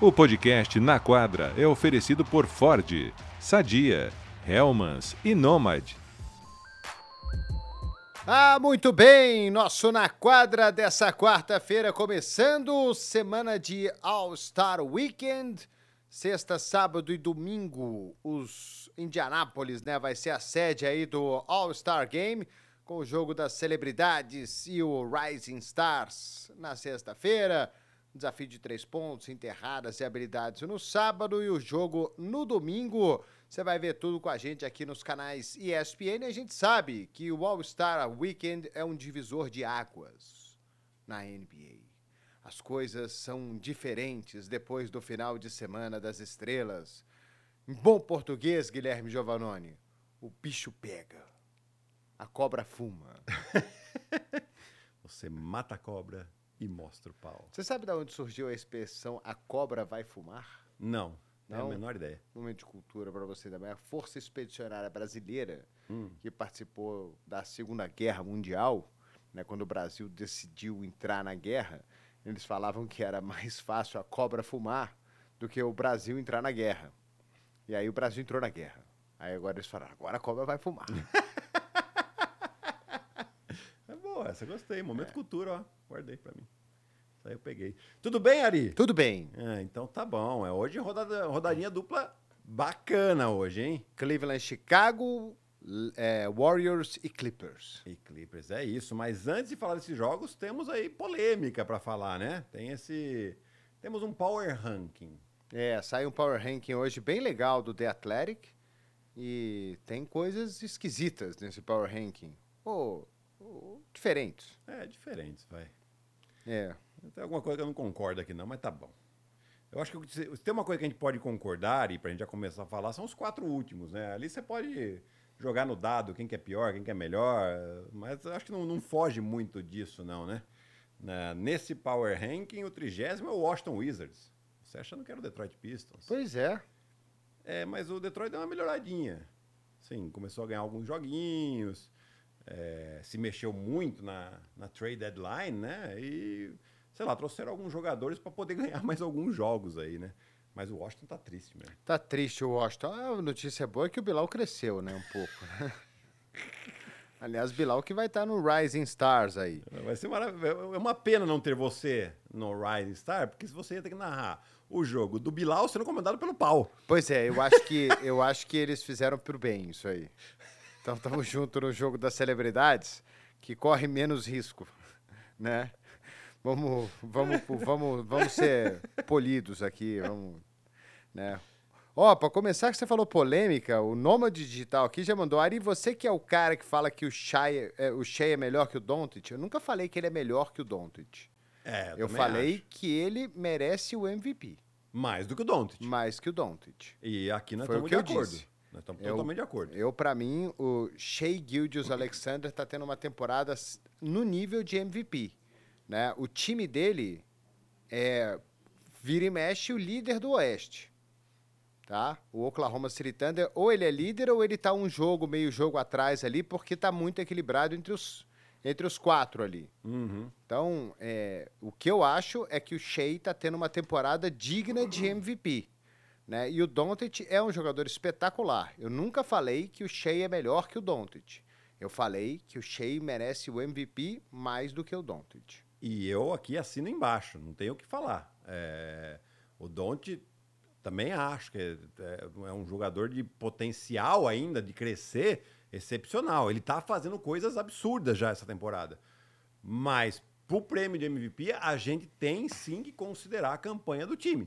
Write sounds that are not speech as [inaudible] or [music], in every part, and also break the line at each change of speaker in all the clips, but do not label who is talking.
O podcast Na Quadra é oferecido por Ford, Sadia, Helmans e Nomad.
Ah, muito bem! Nosso Na Quadra dessa quarta-feira, começando semana de All-Star Weekend. Sexta, sábado e domingo, os Indianápolis, né? Vai ser a sede aí do All-Star Game, com o jogo das celebridades e o Rising Stars na sexta-feira. Desafio de três pontos, enterradas e habilidades no sábado e o jogo no domingo. Você vai ver tudo com a gente aqui nos canais ESPN. A gente sabe que o All-Star Weekend é um divisor de águas na NBA. As coisas são diferentes depois do final de semana das estrelas. Em bom português, Guilherme Giovannoni, o bicho pega. A cobra fuma. [laughs]
Você mata a cobra e mostra o pau.
Você sabe de onde surgiu a expressão a cobra vai fumar?
Não, não
Não?
a menor ideia.
Momento de cultura para você também. A Força Expedicionária Brasileira,
Hum.
que participou da Segunda Guerra Mundial, né, quando o Brasil decidiu entrar na guerra, eles falavam que era mais fácil a cobra fumar do que o Brasil entrar na guerra. E aí o Brasil entrou na guerra. Aí agora eles falaram, agora a cobra vai fumar. [laughs]
É boa, essa gostei.
É.
Momento cultura, ó. Guardei pra mim. Isso aí eu peguei. Tudo bem, Ari?
Tudo bem.
É, então tá bom. É hoje rodada, rodadinha dupla bacana hoje, hein?
Cleveland, Chicago, é, Warriors e Clippers.
E Clippers, é isso. Mas antes de falar desses jogos, temos aí polêmica pra falar, né? Tem esse... Temos um power ranking.
É, saiu um Power Ranking hoje bem legal do The Athletic. E tem coisas esquisitas nesse Power Ranking. Ou, ou diferentes.
É, diferentes, vai.
É.
Tem alguma coisa que eu não concordo aqui não, mas tá bom. Eu acho que se tem uma coisa que a gente pode concordar, e pra gente já começar a falar, são os quatro últimos, né? Ali você pode jogar no dado quem que é pior, quem que é melhor, mas eu acho que não, não foge muito disso, não, né? Na- nesse Power Ranking, o trigésimo é o Washington Wizards. Você achando que era o Detroit Pistons.
Pois é.
É, mas o Detroit deu uma melhoradinha. Sim, começou a ganhar alguns joguinhos, é, se mexeu muito na, na trade deadline, né? E, sei lá, trouxeram alguns jogadores para poder [laughs] ganhar mais alguns jogos aí, né? Mas o Washington tá triste mesmo.
Tá triste o Washington. A notícia boa é que o Bilal cresceu, né? Um pouco. né? [laughs] Aliás, Bilal que vai estar no Rising Stars aí.
Vai ser maravilhoso. É uma pena não ter você no Rising Star, porque se você ia ter que narrar o jogo do Bilal sendo comandado pelo pau.
Pois é, eu acho que, eu acho que eles fizeram pro bem isso aí. Então estamos juntos no jogo das celebridades, que corre menos risco, [laughs] né? Vamos, vamos, vamos, vamos ser polidos aqui, vamos, né? Ó, para começar que você falou polêmica, o Nômade Digital aqui já mandou, Ari, você que é o cara que fala que o Shea é, o Shea é melhor que o Doncic, eu nunca falei que ele é melhor que o Doncic.
É,
Eu
também
falei
acho.
que ele merece o MVP,
Mais do que o Doncic.
mais que o Doncic.
E aqui nós
Foi o
estamos
que
de
eu
acordo.
disse.
Nós estamos
Eu-
totalmente de acordo.
Eu, pra mim, o Shea Gildius Alexander tá tendo uma temporada no nível de MVP. Né? O time dele é vira e mexe o líder do Oeste. Tá? O Oklahoma City Thunder, ou ele é líder ou ele tá um jogo, meio jogo atrás ali, porque tá muito equilibrado entre os, entre os quatro ali.
Uhum.
Então, é, o que eu acho é que o Shea tá tendo uma temporada digna de MVP. Né? E o Doncic é um jogador espetacular. Eu nunca falei que o Shea é melhor que o Doncic. Eu falei que o Shea merece o MVP mais do que o Doncic.
E eu aqui assino embaixo, não tenho o que falar. É, o Don't também acho que é, é um jogador de potencial ainda de crescer excepcional. Ele tá fazendo coisas absurdas já essa temporada. Mas pro prêmio de MVP, a gente tem sim que considerar a campanha do time.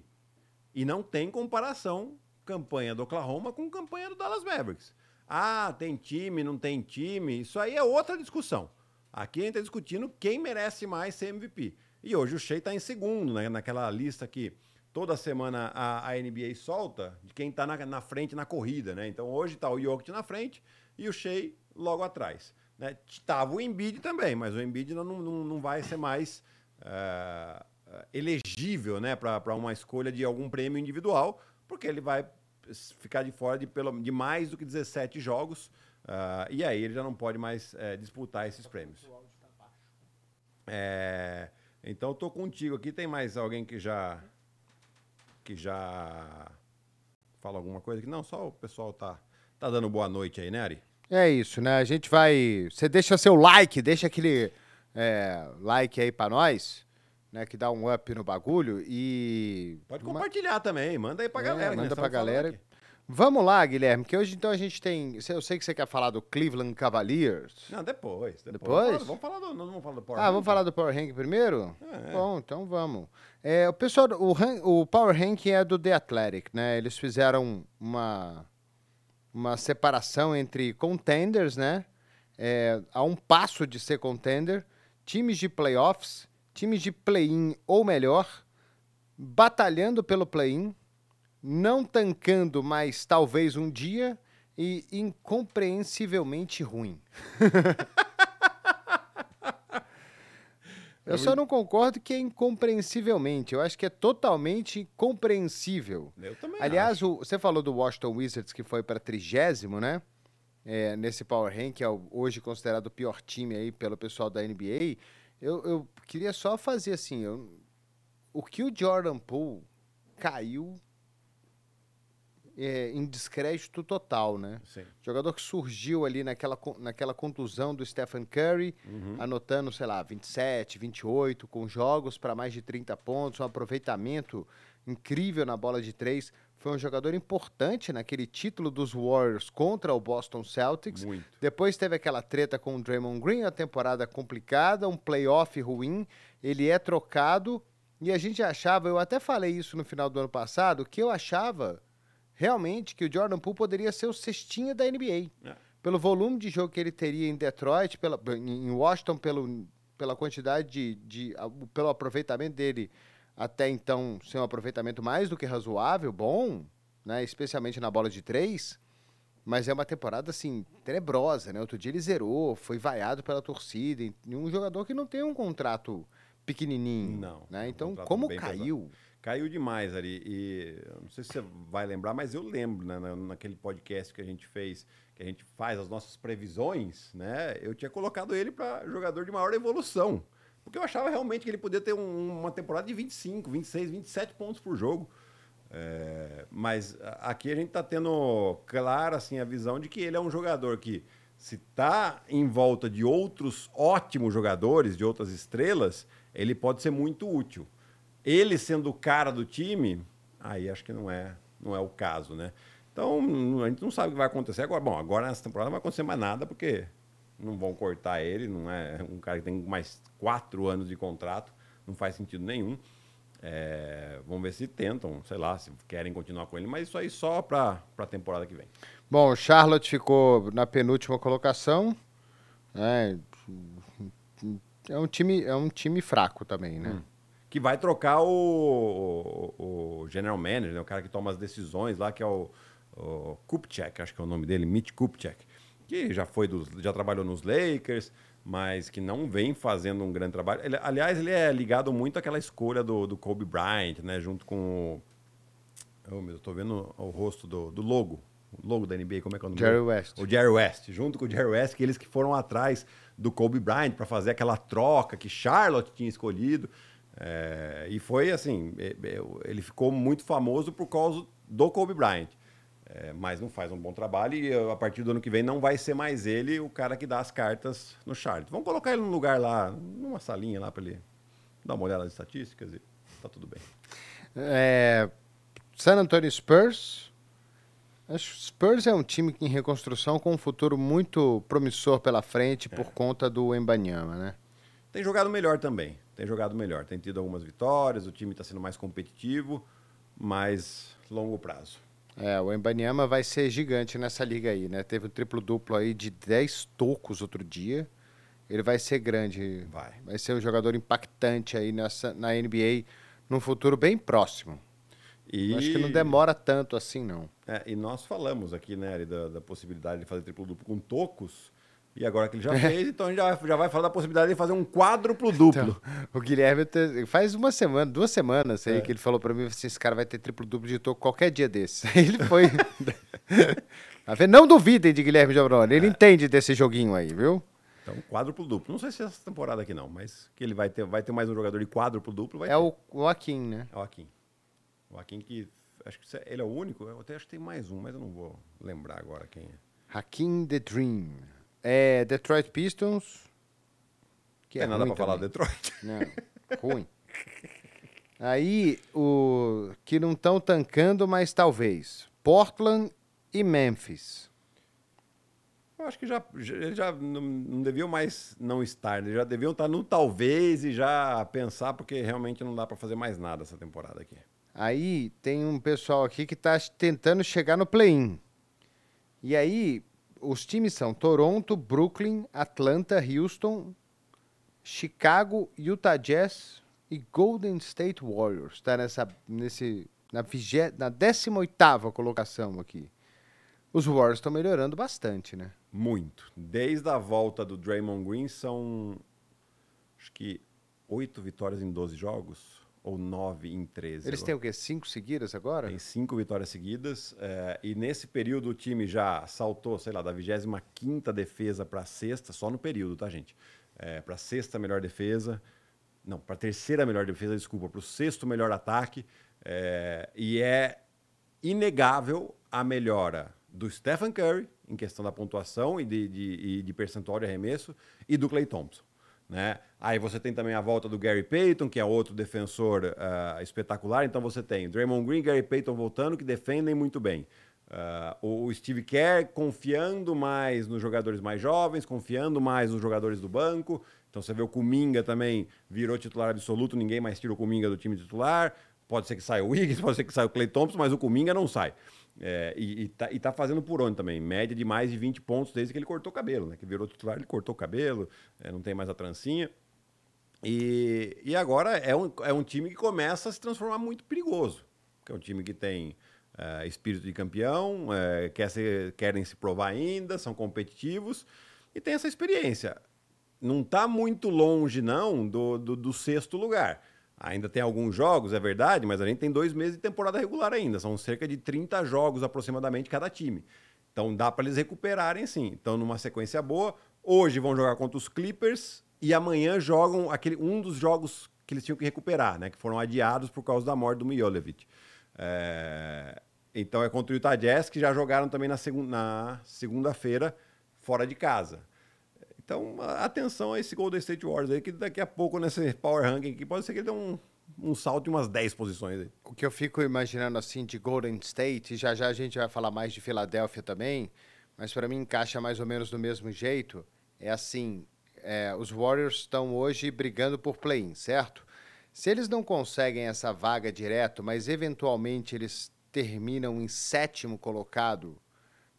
E não tem comparação campanha do Oklahoma com campanha do Dallas Mavericks. Ah, tem time, não tem time. Isso aí é outra discussão. Aqui a gente está discutindo quem merece mais ser MVP. E hoje o Shea está em segundo, né? naquela lista que toda semana a, a NBA solta de quem está na, na frente na corrida. Né? Então hoje está o Jokic na frente e o Shea logo atrás. Né? Tava o Embiid também, mas o Embiid não, não, não vai ser mais eh, elegível né? para uma escolha de algum prêmio individual, porque ele vai ficar de fora de, pelo, de mais do que 17 jogos. ah, e aí ele já não pode mais eh, disputar esses prêmios. É, então tô contigo aqui. Tem mais alguém que já que já fala alguma coisa aqui. Não, só o pessoal tá, tá dando boa noite aí, né, Ari?
É isso, né? A gente vai. Você deixa seu like, deixa aquele é, like aí pra nós, né? Que dá um up no bagulho e.
Pode compartilhar também, manda aí pra
É,
galera.
manda pra galera.
aqui.
Vamos lá, Guilherme, que hoje então a gente tem. Eu sei que você quer falar do Cleveland Cavaliers.
Não, depois. Depois?
Depois?
Vamos falar do, não vamos falar do Power
Ah, vamos
Ranking?
falar do Power Rank primeiro?
É.
Bom, então vamos. É, o pessoal, o, o Power Rank é do The Athletic, né? Eles fizeram uma, uma separação entre contenders, né? É, a um passo de ser contender, times de playoffs, times de play-in ou melhor, batalhando pelo play-in, não tancando, mas talvez um dia, e incompreensivelmente ruim. [laughs] Eu só não concordo que é incompreensivelmente. Eu acho que é totalmente compreensível.
Eu também
Aliás, o- você falou do Washington Wizards que foi para trigésimo, né? É, nesse Power Rank, que é hoje considerado o pior time aí pelo pessoal da NBA. Eu, eu queria só fazer assim, eu- o que o Jordan Poole caiu é, em descrédito total, né?
Sim.
Jogador que surgiu ali naquela, naquela contusão do Stephen Curry,
Uhum.
anotando, sei lá, 27, 28, com jogos para mais de 30 pontos, um aproveitamento incrível na bola de três. Foi um jogador importante naquele título dos Warriors contra o Boston Celtics.
Muito.
Depois teve aquela treta com o Draymond Green, a temporada complicada, um playoff ruim. Ele é trocado e a gente achava, eu até falei isso no final do ano passado, que eu achava realmente que o Jordan Poole poderia ser o cestinha da NBA.
É.
Pelo volume de jogo que ele teria em Detroit, pela, em Washington, pelo, pela quantidade de, de. pelo aproveitamento dele até então ser um aproveitamento mais do que razoável, bom, né? Especialmente na bola de três. Mas é uma temporada, assim, tenebrosa, né? Outro dia ele zerou, foi vaiado pela torcida. E um jogador que não tem um contrato pequenininho.
Não,
Né?
um
Então,
contrato
como caiu?
Caiu demais ali. E não sei se você vai lembrar, mas eu lembro, né, na- naquele podcast que a gente fez, que a gente faz as nossas previsões, né? Eu tinha colocado ele para jogador de maior evolução. Porque eu achava realmente que ele podia ter um- uma temporada de 25, 26, 27 pontos por jogo. É, mas aqui a gente está tendo clara assim, a visão de que ele é um jogador que, se está em volta de outros ótimos jogadores, de outras estrelas, ele pode ser muito útil. Ele sendo o cara do time, aí acho que não é, não é o caso, né? Então, a gente não sabe o que vai acontecer agora. Bom, agora nessa temporada não vai acontecer mais nada, porque não vão cortar ele, não é um cara que tem mais quatro anos de contrato, não faz sentido nenhum. É, vamos ver se tentam, sei lá, se querem continuar com ele, mas isso aí só para a temporada que vem.
Bom, o Charlotte ficou na penúltima colocação. né? É um time, é um time fraco também, né?
Hum. Que vai trocar o, o, o general manager, né, o cara que toma as decisões lá, que é o, o Kupchak, acho que é o nome dele, Mitch Kupchak, que já foi dos, já trabalhou nos Lakers, mas que não vem fazendo um grande trabalho. Ele- aliás, ele é ligado muito àquela escolha do, do Kobe Bryant, né, junto com o Oh, meu, eu tô vendo o rosto do, do logo. O logo da NBA, como é que é o nome?
Jerry? West.
O Jerry West, junto com o Jerry West, que eles que foram atrás do Kobe Bryant para fazer aquela troca que Charlotte tinha escolhido. É, e foi assim, é, é, ele ficou muito famoso por causa do Kobe Bryant. É, mas não faz um bom trabalho e a partir do ano que vem não vai ser mais ele o cara que dá as cartas no Charlotte. Vamos colocar ele num lugar lá, numa salinha lá para ele dar uma olhada nas estatísticas e tá tudo bem.
É, San Antonio Spurs. Acho que Spurs é um time em reconstrução com um futuro muito promissor pela frente por conta do Embanyama, né?
Tem jogado melhor também. Tem jogado melhor. Tem tido algumas vitórias, o time está sendo mais competitivo, mas longo prazo.
É, o Embanyama vai ser gigante nessa liga aí, né? Teve um triplo-duplo aí de 10 tocos outro dia. Ele vai ser grande.
Vai.
Vai ser um jogador impactante aí nessa, na NBA num futuro bem próximo.
E,
Acho que não demora tanto assim, não.
É, e nós falamos aqui, né, Ari, da, da possibilidade de fazer triplo-duplo com tocos. E agora que ele já [laughs] fez, então a gente já, já vai falar da possibilidade de fazer um quádruplo-duplo.
O Guilherme faz uma semana, duas semanas aí
É.
que ele falou pra mim assim, esse cara vai ter triplo-duplo de toco qualquer dia desse. Aí [laughs] ele foi. [laughs] Tá? Não duvidem de Guilherme Jabroni,
É.
ele entende desse joguinho aí, viu?
Então, quádruplo-duplo. Não sei se essa temporada aqui não, mas que ele vai ter, vai ter mais um jogador de quádruplo-duplo, vai
É
ter.
o, Akin, né?
É o Akin. O Hakim que. Acho que ele é o único. Eu até acho que tem mais um, mas eu não vou lembrar agora quem é.
Hakim The Dream. É Detroit Pistons.
Que é, é nada pra também. falar Detroit.
Não, [laughs] ruim. Aí, o que não estão tancando, mas talvez. Portland e Memphis.
Eu acho que já, já, já não, não, deviam mais não estar, eles já deviam estar no talvez e já pensar, porque realmente não dá para fazer mais nada essa temporada aqui.
Aí tem um pessoal aqui que está tentando chegar no play-in. E aí, os times são Toronto, Brooklyn, Atlanta, Houston, Chicago, Utah Jazz e Golden State Warriors. Está nessa, nesse, na, vigé, na 18 colocação aqui. Os Warriors estão melhorando bastante, né?
Muito. Desde a volta do Draymond Green são acho que oito vitórias em 12 jogos ou nove em 13.
Eles têm o quê? Cinco seguidas agora?
Tem cinco vitórias seguidas. É, e nesse período o time já saltou, sei lá, da 25 defesa para sexta, só no período, tá, gente? É, para sexta melhor defesa. Não, para terceira melhor defesa, desculpa, para o sexto melhor ataque. É, e é inegável a melhora do Stephen Curry, em questão da pontuação e de, de, de percentual de arremesso, e do Clay Thompson. Né? Aí você tem também a volta do Gary Payton, que é outro defensor uh, espetacular. Então você tem Draymond Green e Gary Payton voltando, que defendem muito bem. Uh, o Steve Kerr confiando mais nos jogadores mais jovens, confiando mais nos jogadores do banco. Então você vê o Kuminga também virou titular absoluto, ninguém mais tira o Kuminga do time titular. Pode ser que saia o Wiggins, [laughs] pode ser que saia o Clay Thompson, mas o Kuminga não sai. É, e, e, tá, e tá fazendo por onde também? Média de mais de 20 pontos desde que ele cortou o cabelo, né? Que virou titular, ele cortou o cabelo, é, não tem mais a trancinha. E, e agora é um, é um time que começa a se transformar muito perigoso. Que é um time que tem é, espírito de campeão, é, quer ser, querem se provar ainda, são competitivos e tem essa experiência. Não está muito longe, não, do, do, do sexto lugar. Ainda tem alguns jogos, é verdade, mas a gente tem dois meses de temporada regular ainda. São cerca de 30 jogos aproximadamente cada time. Então dá para eles recuperarem sim. Então, numa sequência boa. Hoje vão jogar contra os Clippers e amanhã jogam aquele, um dos jogos que eles tinham que recuperar, né? Que foram adiados por causa da morte do Mijolovic. É... Então é contra o Utah Jazz, que já jogaram também na, na segunda-feira, fora de casa. Então, atenção a esse Golden State Warriors aí, que daqui a pouco nesse Power Ranking aqui pode ser que ele dê um, um salto de umas 10 posições aí.
O que eu fico imaginando assim de Golden State, já já a gente vai falar mais de Filadélfia também, mas para mim encaixa mais ou menos do mesmo jeito. É assim, é, os Warriors estão hoje brigando por play-in, certo? Se eles não conseguem essa vaga direto, mas eventualmente eles terminam em sétimo colocado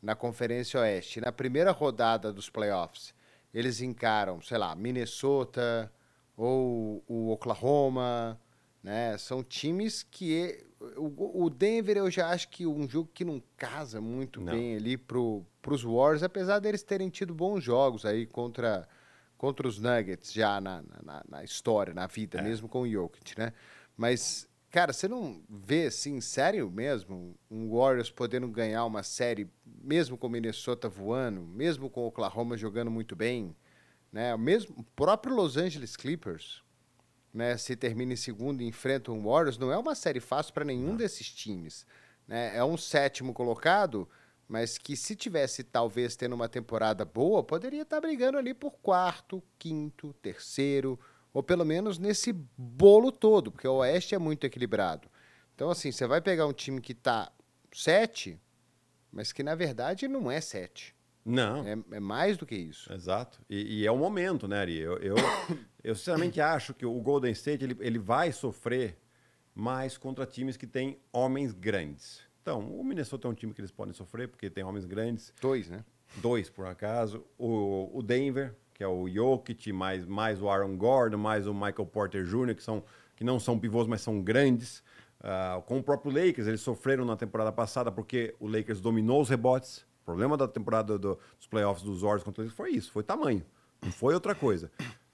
na Conferência Oeste, na primeira rodada dos playoffs, eles encaram, sei lá, Minnesota ou o Oklahoma, né? São times que o, Denver eu já acho que um jogo que não casa muito não. bem ali pro, pros Warriors, apesar deles terem tido bons jogos aí contra contra os Nuggets já na, na, na história, na vida, é. mesmo com o Jokic, né? Mas Cara, você não vê, assim, sério mesmo, um Warriors podendo ganhar uma série, mesmo com o Minnesota voando, mesmo com o Oklahoma jogando muito bem, né? Mesmo o próprio Los Angeles Clippers, né? Se termina em segundo e enfrenta um Warriors, não é uma série fácil para nenhum desses times, né? É um sétimo colocado, mas que se tivesse talvez tendo uma temporada boa, poderia estar tá brigando ali por quarto, quinto, terceiro, ou pelo menos nesse bolo todo, porque o Oeste é muito equilibrado. Então, assim, você vai pegar um time que está sete, mas que na verdade não é sete.
Não.
É, é mais do que isso.
Exato. E, e, é o momento, né, Ari? Eu, eu, [coughs] eu sinceramente acho que o Golden State ele, ele vai sofrer mais contra times que têm homens grandes. Então, o Minnesota é um time que eles podem sofrer, porque tem homens grandes.
Dois, né?
Dois, por acaso. O, o Denver, que é o Jokic, mais, mais o Aaron Gordon, mais o Michael Porter Jr., que, são, que não são pivôs, mas são grandes. Uh, com o próprio Lakers, eles sofreram na temporada passada porque o Lakers dominou os rebotes. O problema da temporada do, dos playoffs dos Warriors contra eles foi isso, foi tamanho. Não foi outra coisa.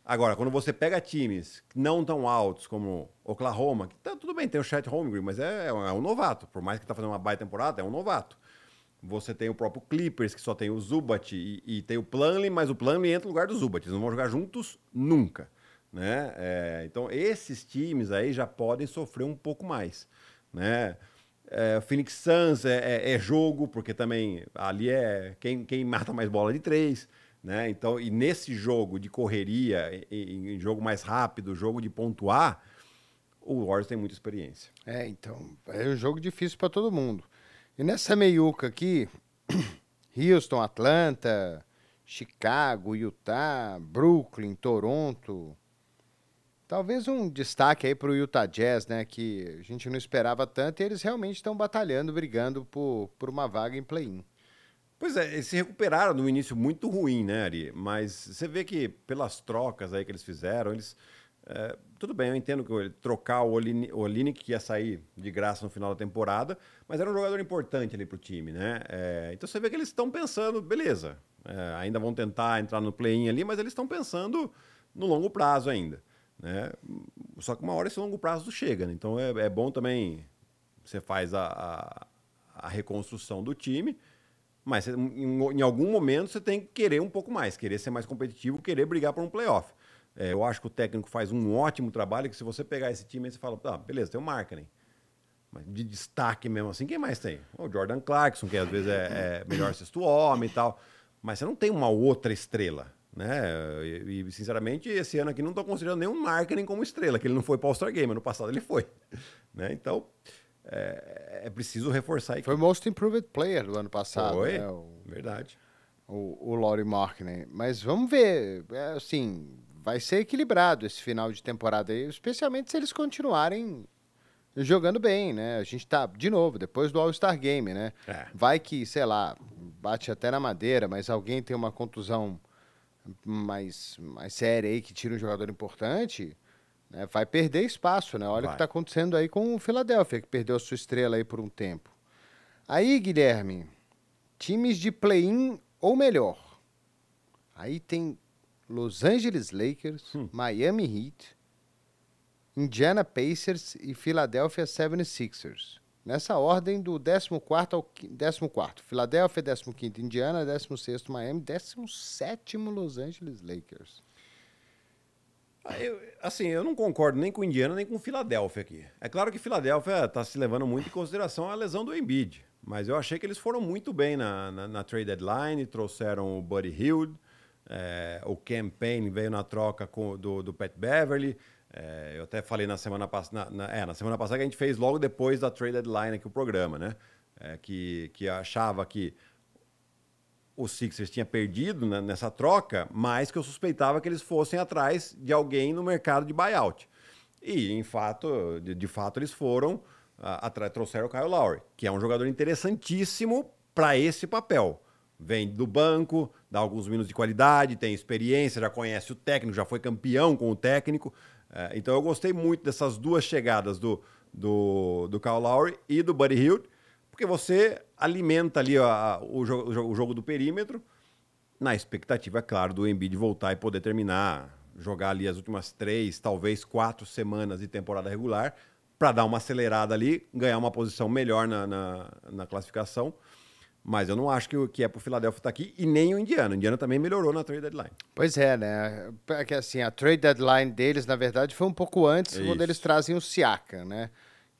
Agora, quando você pega times não tão altos como Oklahoma, que tá, tudo bem, tem o Chet Holmgren, mas é, é, um novato. Por mais que está fazendo uma baita temporada, é um novato. Você tem o próprio Clippers, que só tem o Zubat e, e tem o Plumlee, mas o Plumlee entra no lugar do Zubat. Eles não vão jogar juntos nunca. Né? É, então, esses times aí já podem sofrer um pouco mais. né? É, o Phoenix Suns é, é, é, jogo, porque também ali é quem, quem mata mais bola de três. Né? Então, e nesse jogo de correria, em, em jogo mais rápido, jogo de pontuar, o Warriors tem muita experiência.
É, então, é um jogo difícil para todo mundo. E nessa meiuca aqui, [clears throat] Houston, Atlanta, Chicago, Utah, Brooklyn, Toronto. Talvez um destaque aí para o Utah Jazz, né? Que a gente não esperava tanto e eles realmente estão batalhando, brigando por, por uma vaga em play-in.
Pois é, eles se recuperaram no início muito ruim, né, Ari? Mas você vê que pelas trocas aí que eles fizeram, eles é, tudo bem, eu entendo que trocar o Olinick que ia sair de graça no final da temporada, mas era um jogador importante ali para o time, né? É, então você vê que eles estão pensando, beleza, é, ainda vão tentar entrar no play-in ali, mas eles estão pensando no longo prazo ainda, né? Só que uma hora esse longo prazo chega, né? Então é, é bom também você faz a, a, a reconstrução do time, mas em, em algum momento você tem que querer um pouco mais, querer ser mais competitivo, querer brigar por um playoff. É, eu acho que o técnico faz um ótimo trabalho, que se você pegar esse time, você fala, ah, beleza, tem o marketing. Mas de destaque mesmo assim, quem mais tem? O Jordan Clarkson, que às vezes é, é melhor sexto homem e tal. Mas você não tem uma outra estrela. Né? E, e, sinceramente, esse ano aqui não estou considerando nenhum marketing como estrela, que ele não foi para o All-Star Game, ano passado ele foi. Né? Então, é, é, preciso reforçar.
Foi o Most Improved Player do ano passado.
Foi,
né?
o, verdade.
O, o Laurie Markkinen. Mas vamos ver, é, assim, vai ser equilibrado esse final de temporada aí, especialmente se eles continuarem jogando bem, né? A gente tá, de novo, depois do All-Star Game, né? É. Vai que, sei lá, bate até na madeira, mas alguém tem uma contusão mais, mais séria aí que tira um jogador importante, né? vai perder espaço, né? Olha vai. o que está acontecendo aí com o Philadelphia, que perdeu a sua estrela aí por um tempo. Aí, Guilherme, times de play-in ou melhor. Aí tem Los Angeles Lakers, hum. Miami Heat, Indiana Pacers e Philadelphia 76ers. Nessa ordem do 14 ao 14. Philadelphia, 15 Indiana, 16 Miami, 17 Los Angeles Lakers.
Eu, assim, eu não concordo nem com Indiana nem com Filadélfia aqui. É claro que Filadélfia está se levando muito em consideração a lesão do Embiid, mas eu achei que eles foram muito bem na, na, na trade deadline, trouxeram o Buddy Hield, é, o campaign veio na troca com, do, do Pat Beverly. É, eu até falei na semana passada. É, na semana passada que a gente fez logo depois da trade deadline aqui o programa, né? É, que, que achava que o Sixers tinha perdido né, nessa troca, mas que eu suspeitava que eles fossem atrás de alguém no mercado de buyout. E, em fato, de, de fato, eles foram atrás, trouxeram o Kyle Lowry, que é um jogador interessantíssimo para esse papel. Vem do banco, dá alguns minutos de qualidade, tem experiência, já conhece o técnico, já foi campeão com o técnico. É, então eu gostei muito dessas duas chegadas do, do, do Kyle Lowry e do Buddy Hield, porque você alimenta ali a, o, jogo, o jogo do perímetro, na expectativa, é claro, do Embiid voltar e poder terminar, jogar ali as últimas três, talvez quatro semanas de temporada regular, para dar uma acelerada ali, ganhar uma posição melhor na, na, na classificação. Mas eu não acho que, o, que é pro Philadelphia estar tá aqui e nem o Indiana. O Indiana também melhorou na trade deadline.
Pois é, né? É que assim, a trade deadline deles, na verdade, foi um pouco antes, Isso. quando eles trazem o Siaka, né?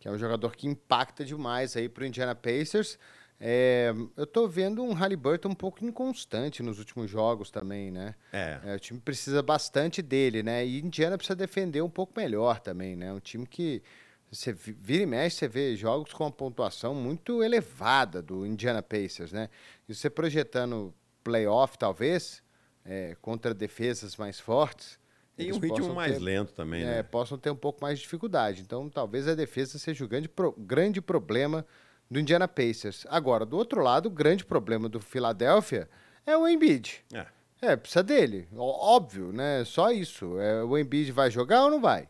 Que é um jogador que impacta demais aí pro Indiana Pacers. É, eu tô vendo um Halliburton um pouco inconstante nos últimos jogos também, né?
É.
é. O time precisa bastante dele, né? E Indiana precisa defender um pouco melhor também, né? Um time que você vira e mexe, você vê jogos com uma pontuação muito elevada do Indiana Pacers, né? E você projetando playoff, talvez, é, contra defesas mais fortes.
E um ritmo mais ter, lento também, é, né?
Possam ter um pouco mais de dificuldade. Então, talvez a defesa seja o grande, pro, grande problema do Indiana Pacers. Agora, do outro lado, o grande problema do Philadelphia é o Embiid. É. É, precisa dele. Óbvio, né? Só isso. É, o Embiid vai jogar ou não vai?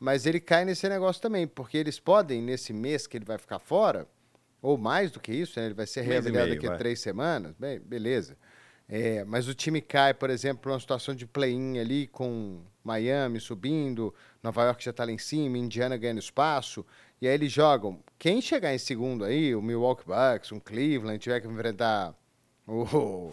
Mas ele cai nesse negócio também, porque eles podem, nesse mês que ele vai ficar fora, ou mais do que isso, né? ele vai ser reavaliado daqui a três semanas, bem, beleza. É, mas o time cai, por exemplo, para uma situação de play-in ali com Miami subindo, Nova York já está lá em cima, Indiana ganhando espaço, e aí eles jogam. Quem chegar em segundo aí, o Milwaukee Bucks, um Cleveland, tiver que enfrentar o,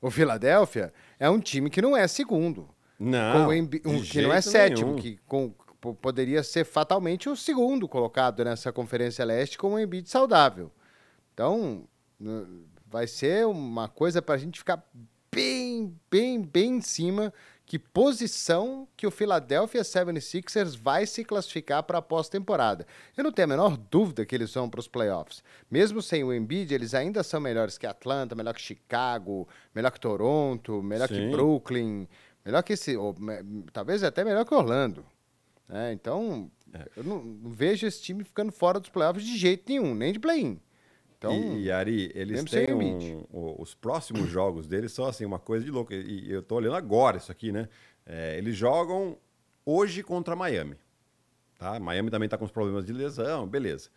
o Philadelphia, é um time que não é segundo.
Não.
um, que não é sétimo, nenhum. que com poderia ser fatalmente o segundo colocado nessa Conferência Leste com o Embiid saudável. Então, vai ser uma coisa para a gente ficar bem, bem, bem em cima que posição que o Philadelphia 76ers vai se classificar para a pós-temporada. Eu não tenho a menor dúvida que eles vão para os playoffs. Mesmo sem o Embiid, eles ainda são melhores que Atlanta, melhor que Chicago, melhor que Toronto, melhor Sim. que Brooklyn, melhor que esse, ou, talvez até melhor que Orlando. É, então, é. eu não, não, vejo esse time ficando fora dos playoffs de jeito nenhum, nem de play-in.
Então, e, e Ari, eles têm um, os próximos jogos deles são assim uma coisa de louco. E, eu tô olhando agora isso aqui, né? É, eles jogam hoje contra Miami. Tá? Miami também tá com os problemas de lesão, beleza.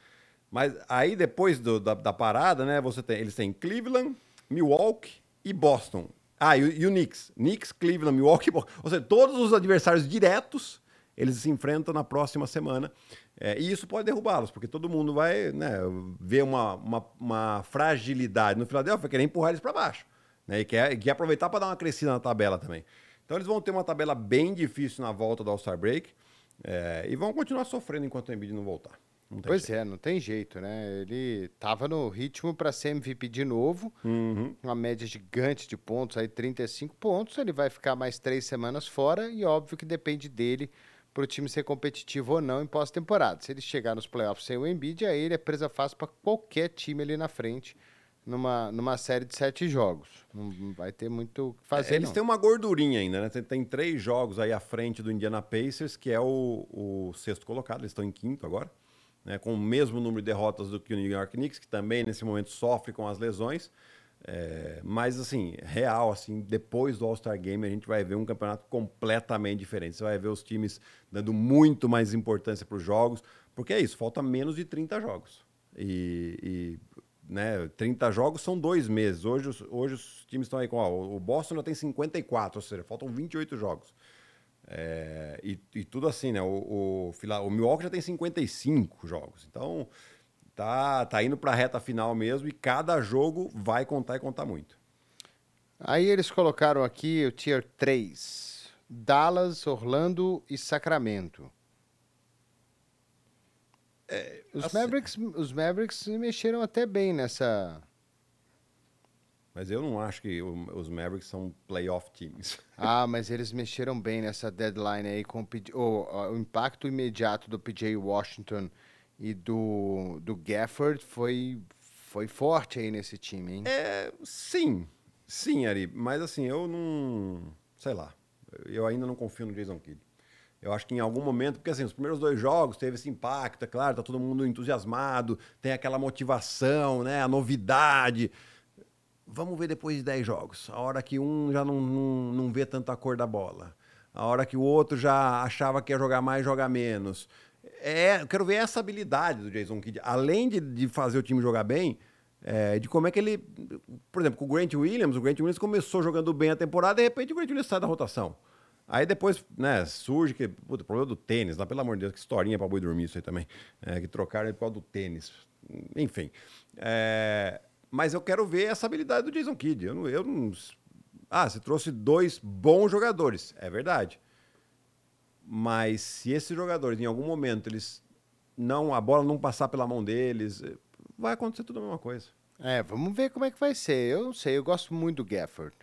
Mas aí depois do, da, da, parada, né? Você tem, eles têm Cleveland, Milwaukee e Boston. Ah, e, e o Knicks. Knicks, Cleveland, Milwaukee, Boston. Ou seja, todos os adversários diretos eles se enfrentam na próxima semana. É, e isso pode derrubá-los, porque todo mundo vai né, ver uma, uma, uma, fragilidade no Philadelphia, querer empurrar eles para baixo. Né, e quer, quer aproveitar para dar uma crescida na tabela também. Então eles vão ter uma tabela bem difícil na volta do All-Star Break é, e vão continuar sofrendo enquanto o Embiid não voltar.
Não pois jeito. é, não tem jeito, né? Ele tava no ritmo para ser MVP de novo, uhum. uma média gigante de pontos, aí 35 pontos. Ele vai ficar mais três semanas fora e óbvio que depende dele para o time ser competitivo ou não em pós-temporada. Se ele chegar nos playoffs sem o Embiid, aí ele é presa fácil para qualquer time ali na frente numa, numa série de sete jogos. Não vai ter muito o que fazer.
É, eles não. têm uma gordurinha ainda, né? Tem, tem, três jogos aí à frente do Indiana Pacers, que é o, o sexto colocado, eles estão em quinto agora, né? com o mesmo número de derrotas do que o New York Knicks, que também nesse momento sofre com as lesões. É, mas assim, real, assim, depois do All-Star Game a gente vai ver um campeonato completamente diferente. Você vai ver os times dando muito mais importância para os jogos, porque é isso, falta menos de 30 jogos. E, e né, 30 jogos são dois meses. Hoje, hoje os times estão aí com. Ó, o Boston já tem 54, ou seja, faltam 28 jogos. É, e, e, tudo assim, né? O, o, o Milwaukee já tem 55 jogos. Então, tá, tá indo para a reta final mesmo e cada jogo vai contar e contar muito.
Aí eles colocaram aqui o Tier 3. Dallas, Orlando e Sacramento. É, os, assim, Mavericks, os Mavericks mexeram até bem nessa.
Mas eu não acho que os Mavericks são playoff teams. [laughs]
Ah, mas eles mexeram bem nessa deadline aí com o, o, o impacto imediato do PJ Washington e do, do Gafford foi, foi forte aí nesse time, hein?
É, sim. Sim, Ari. Mas assim, eu não. Sei lá. Eu ainda não confio no Jason Kidd. Eu acho que em algum momento, porque assim, os primeiros dois jogos teve esse impacto, é claro, tá todo mundo entusiasmado, tem aquela motivação, né? A novidade. Vamos ver depois de 10 jogos. A hora que um já não, não, não vê tanto a cor da bola. A hora que o outro já achava que ia jogar mais, jogar menos é, eu quero ver essa habilidade do Jason Kidd. Além de, de fazer o time jogar bem, é, de como é que ele. Por exemplo, com o Grant Williams, o Grant Williams começou jogando bem a temporada, de repente o Grant Williams sai da rotação. Aí depois, né, surge que. Puta, o problema do tênis, lá, pelo amor de Deus, que historinha pra boi dormir isso aí também. É, que trocaram por causa do tênis. Enfim. É, mas eu quero ver essa habilidade do Jason Kidd. Eu não, eu não. Ah, você trouxe dois bons jogadores. É verdade. Mas se esses jogadores, em algum momento, eles não a bola não passar pela mão deles, vai acontecer tudo a mesma coisa.
É, vamos ver como é que vai ser. Eu não sei, eu gosto muito do Gafford.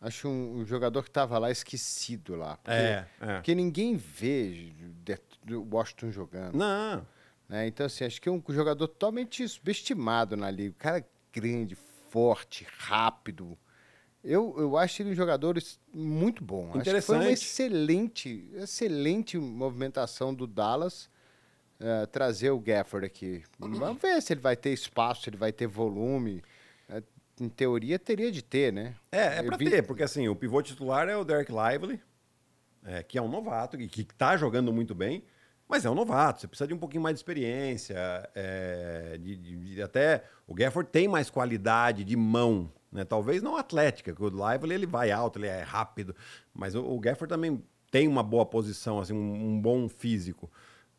Acho um, um jogador que estava lá esquecido lá. Porque, é, é. porque ninguém vê o Washington jogando.
Não.
Né? Então, assim, acho que é um jogador totalmente subestimado na liga. O cara grande, forte, rápido. Eu, eu acho ele um jogador muito bom. Interessante. foi uma excelente, excelente movimentação do Dallas uh, trazer o Gafford aqui. Vamos ver se ele vai ter espaço, se ele vai ter volume. Uh, em teoria, teria de ter, né?
É, é para vi... ter, porque assim, o pivô titular é o Derek Lively, é, que é um novato, e que está jogando muito bem. Mas é um novato, você precisa de um pouquinho mais de experiência. É, de, de, de, até o Gafford tem mais qualidade de mão né? Talvez não atlética, que o Lively ele vai alto, ele é rápido, mas o, o Gafford também tem uma boa posição, assim, um, um bom físico.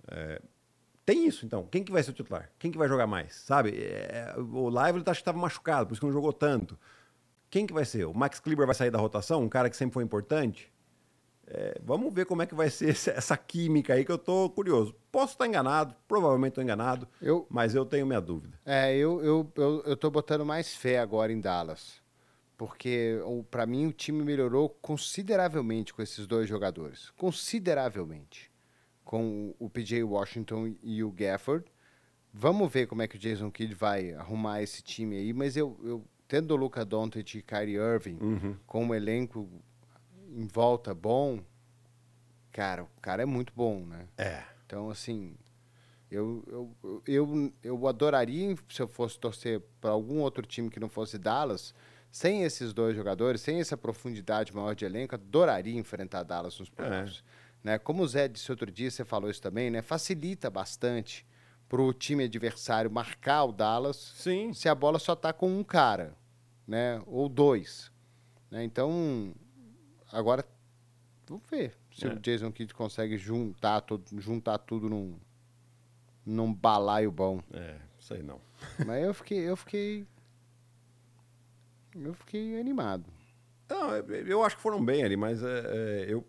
É, tem isso, então. Quem que vai ser o titular? Quem que vai jogar mais? Sabe? É, o Lively acho que estava machucado, por isso que não jogou tanto. Quem que vai ser? O Max Kleber vai sair da rotação? Um cara que sempre foi importante? É, vamos ver como é que vai ser essa química aí que eu tô curioso. Posso estar enganado, provavelmente estou enganado,
Eu,
mas eu tenho minha dúvida.
é, eu, eu, eu, eu tô botando mais fé agora em Dallas. Porque para mim o time melhorou consideravelmente com esses dois jogadores. Consideravelmente. Com o PJ Washington e o Gafford. Vamos ver como é que o Jason Kidd vai arrumar esse time aí, mas eu, eu tendo o Luca Doncic e Kyrie Irving
Uhum.
com um elenco em volta bom, cara, o cara é muito bom, né?
É.
Então, assim, eu, eu, eu, eu adoraria, se eu fosse torcer para algum outro time que não fosse Dallas, sem esses dois jogadores, sem essa profundidade maior de elenco, adoraria enfrentar Dallas nos playoffs. Né? Como o Zé disse outro dia, você falou isso também, né? Facilita bastante para o time adversário marcar o Dallas
Sim.
se a bola só está com um cara, né? Ou dois. Né? Então, agora vamos ver se
É.
o Jason Kidd consegue juntar, todo, juntar tudo num, num balaio bom.
É, sei não. [laughs]
Mas eu fiquei, eu fiquei. Eu fiquei animado.
Não, eu- eu acho que foram bem ali, mas é, é, eu.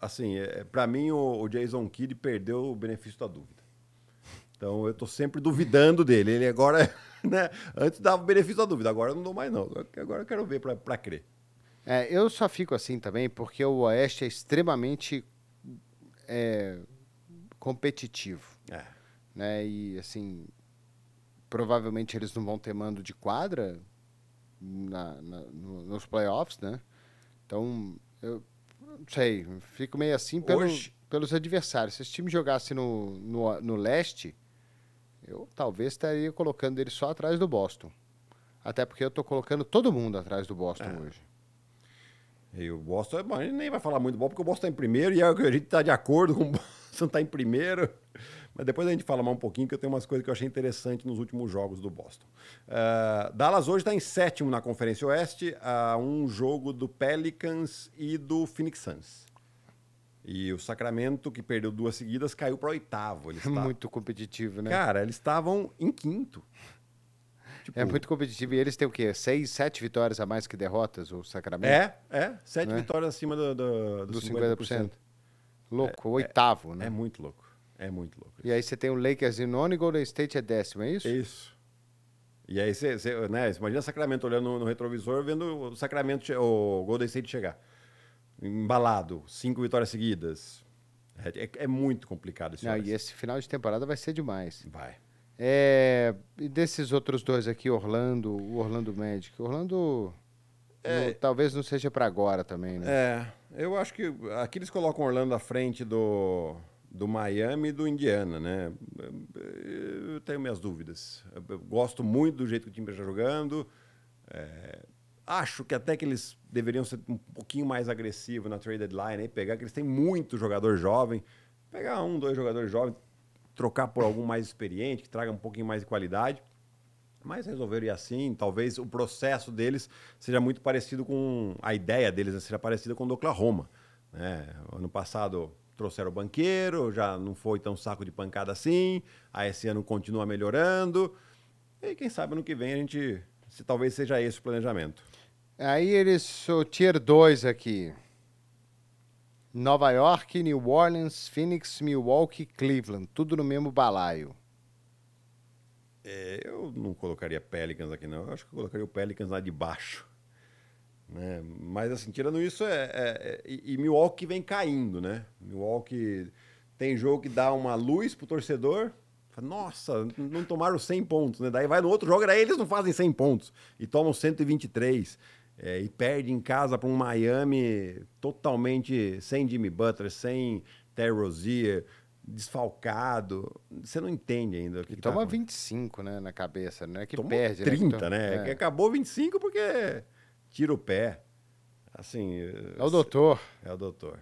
Assim, é, para mim o, o Jason Kidd perdeu o benefício da dúvida. Então eu tô sempre duvidando dele. Ele agora, [laughs] né? Antes dava o benefício da dúvida, agora eu não dou mais, não. Agora eu quero ver pra crer.
É, eu só fico assim também porque o Oeste é extremamente é, competitivo.
É.
né? E assim, provavelmente eles não vão ter mando de quadra na, na- no- nos playoffs, né? Então, eu não sei, fico meio assim pelo,
Hoje-
pelos adversários. Se esse time jogasse no, no, no leste, eu talvez estaria colocando ele só atrás do Boston. Até porque eu tô colocando todo mundo atrás do Boston
É.
hoje.
E o Boston, bom, a gente nem vai falar muito Boston, porque o Boston tá em primeiro e é a gente tá de acordo com o [laughs] Boston tá em primeiro. Mas depois a gente fala mais um pouquinho, que eu tenho umas coisas que eu achei interessante nos últimos jogos do Boston. Ah, Dallas hoje está em sétimo na Conferência Oeste, a um jogo do Pelicans e do Phoenix Suns. E o Sacramento, que perdeu duas seguidas, caiu para oitavo. Eles [laughs]
É
tá-
muito competitivo, né?
Cara, eles estavam em quinto. Tipo,
é muito competitivo. E eles têm o quê? Seis, sete vitórias a mais que derrotas, o Sacramento?
É, é. Sete
Né?
vitórias acima do, do, do
Dos
50%.
50%. Louco, oitavo, né?
É muito louco. É muito louco.
E aí você tem o Lakers em nono e Golden State é décimo, é isso?
Isso. E aí você, você, né, você imagina Sacramento olhando no, no retrovisor, vendo o Sacramento, o Golden State chegar. Embalado, cinco vitórias seguidas. É, é- é muito complicado esse
Não, e esse final de temporada vai ser demais.
Vai.
É, e desses outros dois aqui, Orlando, o Orlando Magic. Orlando
É.
não- talvez não seja pra agora também, né?
É, eu acho que aqui eles colocam Orlando à frente do, do Miami e do Indiana, né? Eu tenho minhas dúvidas. Eu gosto muito do jeito que o time está jogando. É, acho que até que eles deveriam ser um pouquinho mais agressivos na trade deadline, aí pegar que eles têm muito jogador jovem, pegar um, dois jogadores jovens, trocar por algum mais experiente, que traga um pouquinho mais de qualidade. Mas resolveram ir assim. Talvez o processo deles seja muito parecido com. A ideia deles né, seja parecida com o do Oklahoma. né? Ano passado trouxeram o banqueiro, já não foi tão saco de pancada assim. Aí esse ano continua melhorando. E quem sabe ano que vem a gente. Se talvez seja esse o planejamento.
Aí eles, o Tier 2 aqui. Nova York, New Orleans, Phoenix, Milwaukee, Cleveland. Tudo no mesmo balaio.
É, eu não colocaria Pelicans aqui, não. Eu acho que eu colocaria o Pelicans lá de baixo. Né? Mas, assim, tirando isso, é, é- é- e, Milwaukee vem caindo, né? Milwaukee tem jogo que dá uma luz pro torcedor. Fala, Nossa, não tomaram 100 pontos, né? Daí vai no outro jogo, daí eles não fazem 100 pontos. E tomam 123. É, e perde em casa para um Miami totalmente sem Jimmy Butler, sem Terry Rozier, desfalcado. Você não entende ainda o que,
E
que tá
toma
acontecendo.
25, né, na cabeça, né? Que
Tomou
perde, né?
30,
Que
né?
to-
Que
É.
acabou 25 porque tira o pé. Assim.
É o doutor.
É o doutor.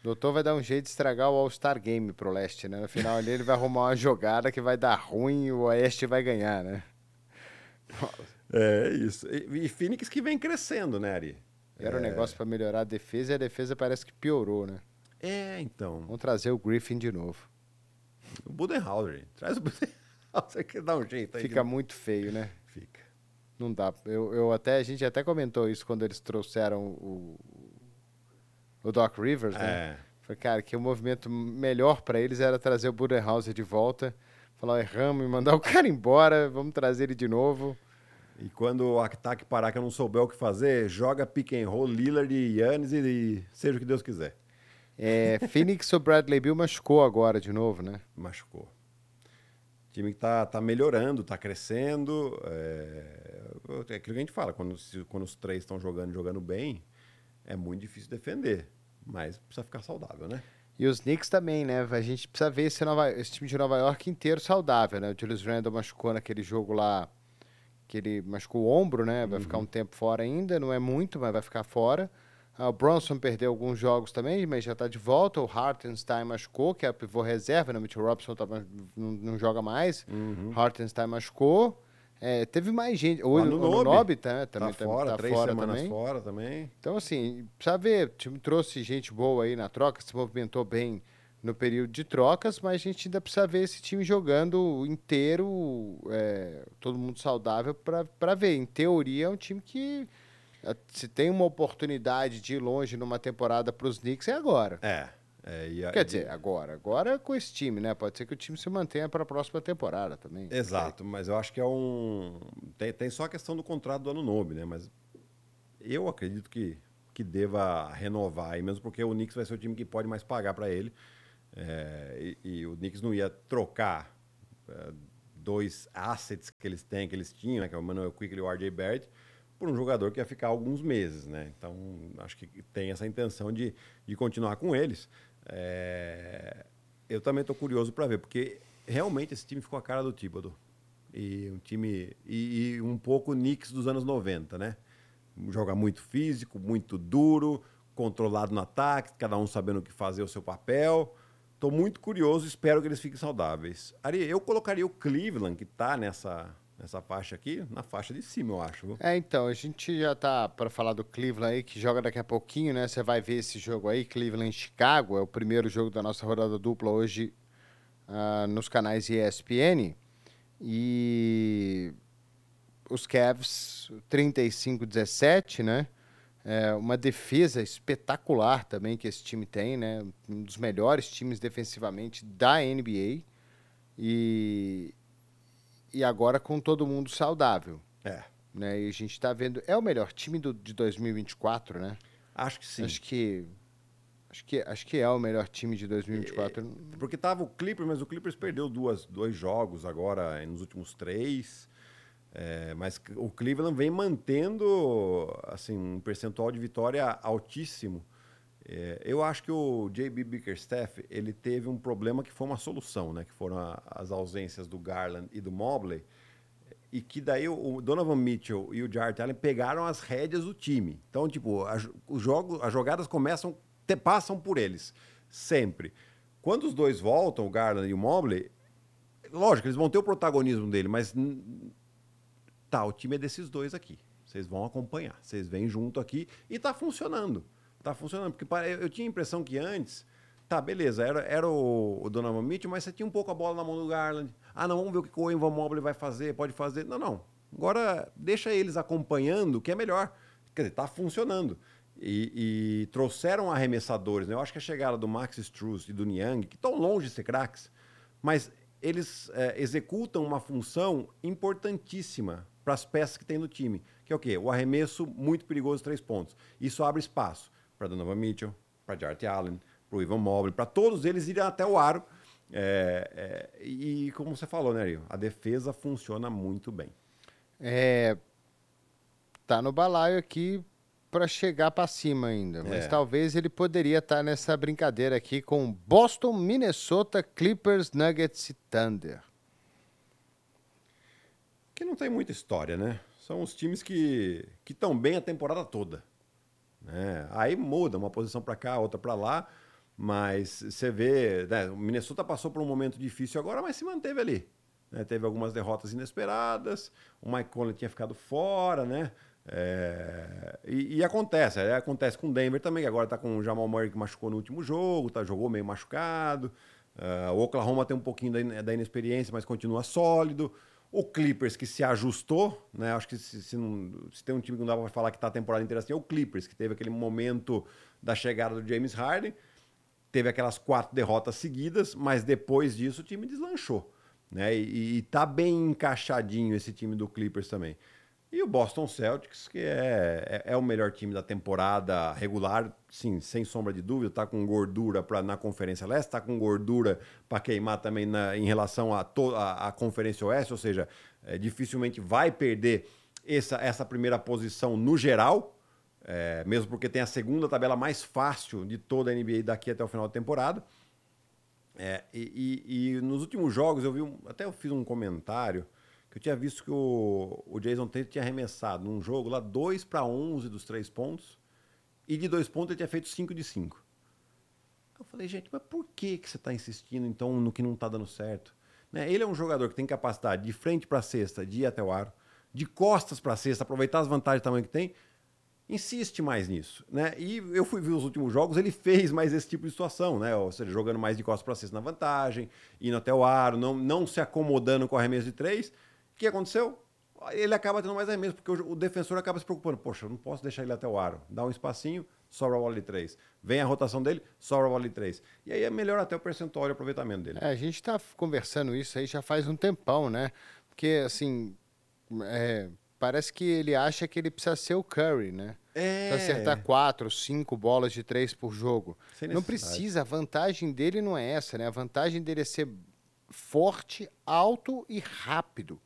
O doutor vai dar um jeito de estragar o All-Star Game pro leste, né? No final ali ele vai arrumar uma jogada que vai dar ruim e o Oeste vai ganhar, né? [laughs]
É isso. E, e Phoenix que vem crescendo, né, Ari?
Era um negócio pra melhorar a defesa e a defesa parece que piorou, né?
É, então.
Vamos trazer o Griffin de novo.
O Budenhauser. Traz o [laughs] Budenhauser que dá um jeito aí.
Fica
de-
muito feio, né?
Fica.
Não dá. Eu, eu até, a gente até comentou isso quando eles trouxeram o, o Doc Rivers, né?
É.
Falei, cara, que o movimento melhor para eles era trazer o Budenhauser de volta, falar, erramos e mandar o [laughs] cara embora, vamos trazer ele de novo.
E quando o ataque parar que eu não souber o que fazer, joga pick and roll, Lillard e Yannis e, e seja o que Deus quiser.
É, [laughs] Phoenix, o Bradley Bill machucou agora de novo, né?
Machucou. O time que tá, tá melhorando, tá crescendo. É, é aquilo que a gente fala, quando, se- quando os três estão jogando jogando bem, é muito difícil defender. Mas precisa ficar saudável, né?
E os Knicks também, né? A gente precisa ver esse, Nova- esse time de Nova York inteiro saudável, né? O Julius Randle machucou naquele jogo lá, que ele machucou o ombro, né? Vai ficar um tempo fora ainda, não é muito, mas vai ficar fora. Ah, o Bronson perdeu alguns jogos também, mas já tá de volta. O Hartenstein machucou, que é o pivô reserva, né? O Mitchell Robinson tá não, não joga mais. Hartenstein machucou. É, teve mais gente. O,
Anunoby
Anunoby tá, também
tá fora,
tá
três
fora
semanas
também.
fora também.
Então, assim, precisa ver, o time trouxe gente boa aí na troca, se movimentou bem no período de trocas, mas a gente ainda precisa ver esse time jogando inteiro, é, todo mundo saudável, para ver. Em teoria, é um time que, eh, se tem uma oportunidade de ir longe numa temporada para os Knicks, é agora.
É. é e a-
Quer dizer, agora. Agora é com esse time, né? Pode ser que o time se mantenha para a próxima temporada também.
Exato, mas eu acho que é um. Tem, tem só a questão do contrato do ano novo, né? Mas eu acredito que, que deva renovar, aí mesmo porque o Knicks vai ser o time que pode mais pagar para ele. É, e, e o Knicks não ia trocar é, dois assets que eles têm, que eles tinham, né? Que é o Manuel Quickly e o RJ Barrett, por um jogador que ia ficar alguns meses, né? Então, acho que tem essa intenção de, de continuar com eles. É, eu também estou curioso para ver, porque realmente esse time ficou a cara do Thibodeau. E um time. E, e um pouco Knicks dos anos 90, né? Joga muito físico, muito duro, controlado no ataque, cada um sabendo o que fazer o seu papel. Estou muito curioso, espero que eles fiquem saudáveis. Ari, eu colocaria o Cleveland, que está nessa, nessa faixa aqui, na faixa de cima, eu acho.
É, então, a gente já tá para falar do Cleveland aí, que joga daqui a pouquinho, né? Você vai ver esse jogo aí, Cleveland e Chicago, é o primeiro jogo da nossa rodada dupla hoje ah, nos canais ESPN. E os Cavs 35-17, né? É uma defesa espetacular também que esse time tem, né? Um dos melhores times defensivamente da NBA. E, e agora com todo mundo saudável
É,
né? E a gente tá vendo. É o melhor time do, de 2024, né?
acho que sim.
Acho que. Acho que, acho que é o melhor time de 2024.
Porque tava o Clippers, mas o Clippers perdeu duas, dois jogos agora nos últimos três. É, mas o Cleveland vem mantendo assim, um percentual de vitória altíssimo. É, eu acho que o JB Bickerstaff ele teve um problema que foi uma solução, né? Que foram a- as ausências do Garland e do Mobley. E que daí o Donovan Mitchell e o Jarrett Allen pegaram as rédeas do time. Então, tipo, a, os jogos, as jogadas começam, te- passam por eles. Sempre. Quando os dois voltam, o Garland e o Mobley, lógico, eles vão ter o protagonismo dele, mas tá, o time é desses dois aqui. Vocês vão acompanhar. Vocês vêm junto aqui e tá funcionando. Tá funcionando. Porque eu tinha a impressão que antes, tá, beleza, era, era o, o Donovan Mitchell, mas você tinha um pouco a bola na mão do Garland. Ah, não, vamos ver o que o Evan Mobley vai fazer, pode fazer. Não, não. Agora deixa eles acompanhando, que é melhor. Quer dizer, tá funcionando. E, e trouxeram arremessadores. Né? Eu acho que a chegada do Max Struz e do Niang, que estão longe de ser craques, mas eles é, executam uma função importantíssima para as peças que tem no time, que é o quê? O arremesso muito perigoso três pontos. Isso abre espaço para Donovan Mitchell, para Jarrett Allen, para o Ivan Mobley, para todos eles irem até o aro. É, é, e como você falou, né, Rio? A defesa funciona muito bem.
É, tá no balaio aqui para chegar para cima ainda, mas
É.
talvez ele poderia estar nessa brincadeira aqui com Boston, Minnesota, Clippers, Nuggets e Thunder.
Que não tem muita história, né? São os times que estão bem a temporada toda. né? Aí muda uma posição para cá, outra para lá, mas você vê, né, o Minnesota passou por um momento difícil agora, mas se manteve ali. né? Teve algumas derrotas inesperadas, o Mike Conley tinha ficado fora, né? É, e, e acontece, é, acontece com o Denver também, que agora tá com o Jamal Murray que machucou no último jogo, tá, jogou meio machucado. Ah, o Oklahoma tem um pouquinho da, da inexperiência, mas continua sólido. O Clippers que se ajustou, né? Acho que se, se, não, se tem um time que não dá para falar que está a temporada inteira assim, é o Clippers, que teve aquele momento da chegada do James Harden, teve aquelas quatro derrotas seguidas, mas depois disso o time deslanchou. Né? E, e tá bem encaixadinho esse time do Clippers também. E o Boston Celtics, que é, é, é, o melhor time da temporada regular, sim, sem sombra de dúvida, tá com gordura pra, na Conferência Leste, tá com gordura para queimar também na, em relação a, to, a, a Conferência Oeste, ou seja, é, dificilmente vai perder essa, essa primeira posição no geral, é, mesmo porque tem a segunda tabela mais fácil de toda a NBA daqui até o final da temporada. É, e, e, e, nos últimos jogos eu vi, um, até eu fiz um comentário que eu tinha visto que o, o Jason Tate tinha arremessado num jogo lá 2 para 11 dos três pontos e de dois pontos ele tinha feito 5 de 5. Eu falei, gente, mas por que, que você está insistindo então no que não está dando certo? Né? Ele é um jogador que tem capacidade de frente para a cesta, de ir até o aro, de costas para a cesta, aproveitar as vantagens do tamanho que tem. Insiste mais nisso, né? E eu fui ver os últimos jogos, ele [laughs] fez mais esse tipo de situação, né? Ou seja, jogando mais de costas para a cesta na vantagem, indo até o aro, não, não se acomodando com arremesso de três. O que aconteceu? Ele acaba tendo mais arremesso, porque o, defensor acaba se preocupando. Poxa, eu não posso deixar ele até o aro. Dá um espacinho, sobra a bola de três. Vem a rotação dele, sobra a bola de três. E aí é melhor até o percentual de aproveitamento dele.
É, a gente está conversando isso aí já faz um tempão, né? Porque, assim, é, parece que ele acha que ele precisa ser o Curry, né? É. Pra acertar quatro, cinco bolas de três por jogo. Não precisa, a vantagem dele não é essa, né? A vantagem dele é ser forte, alto e rápido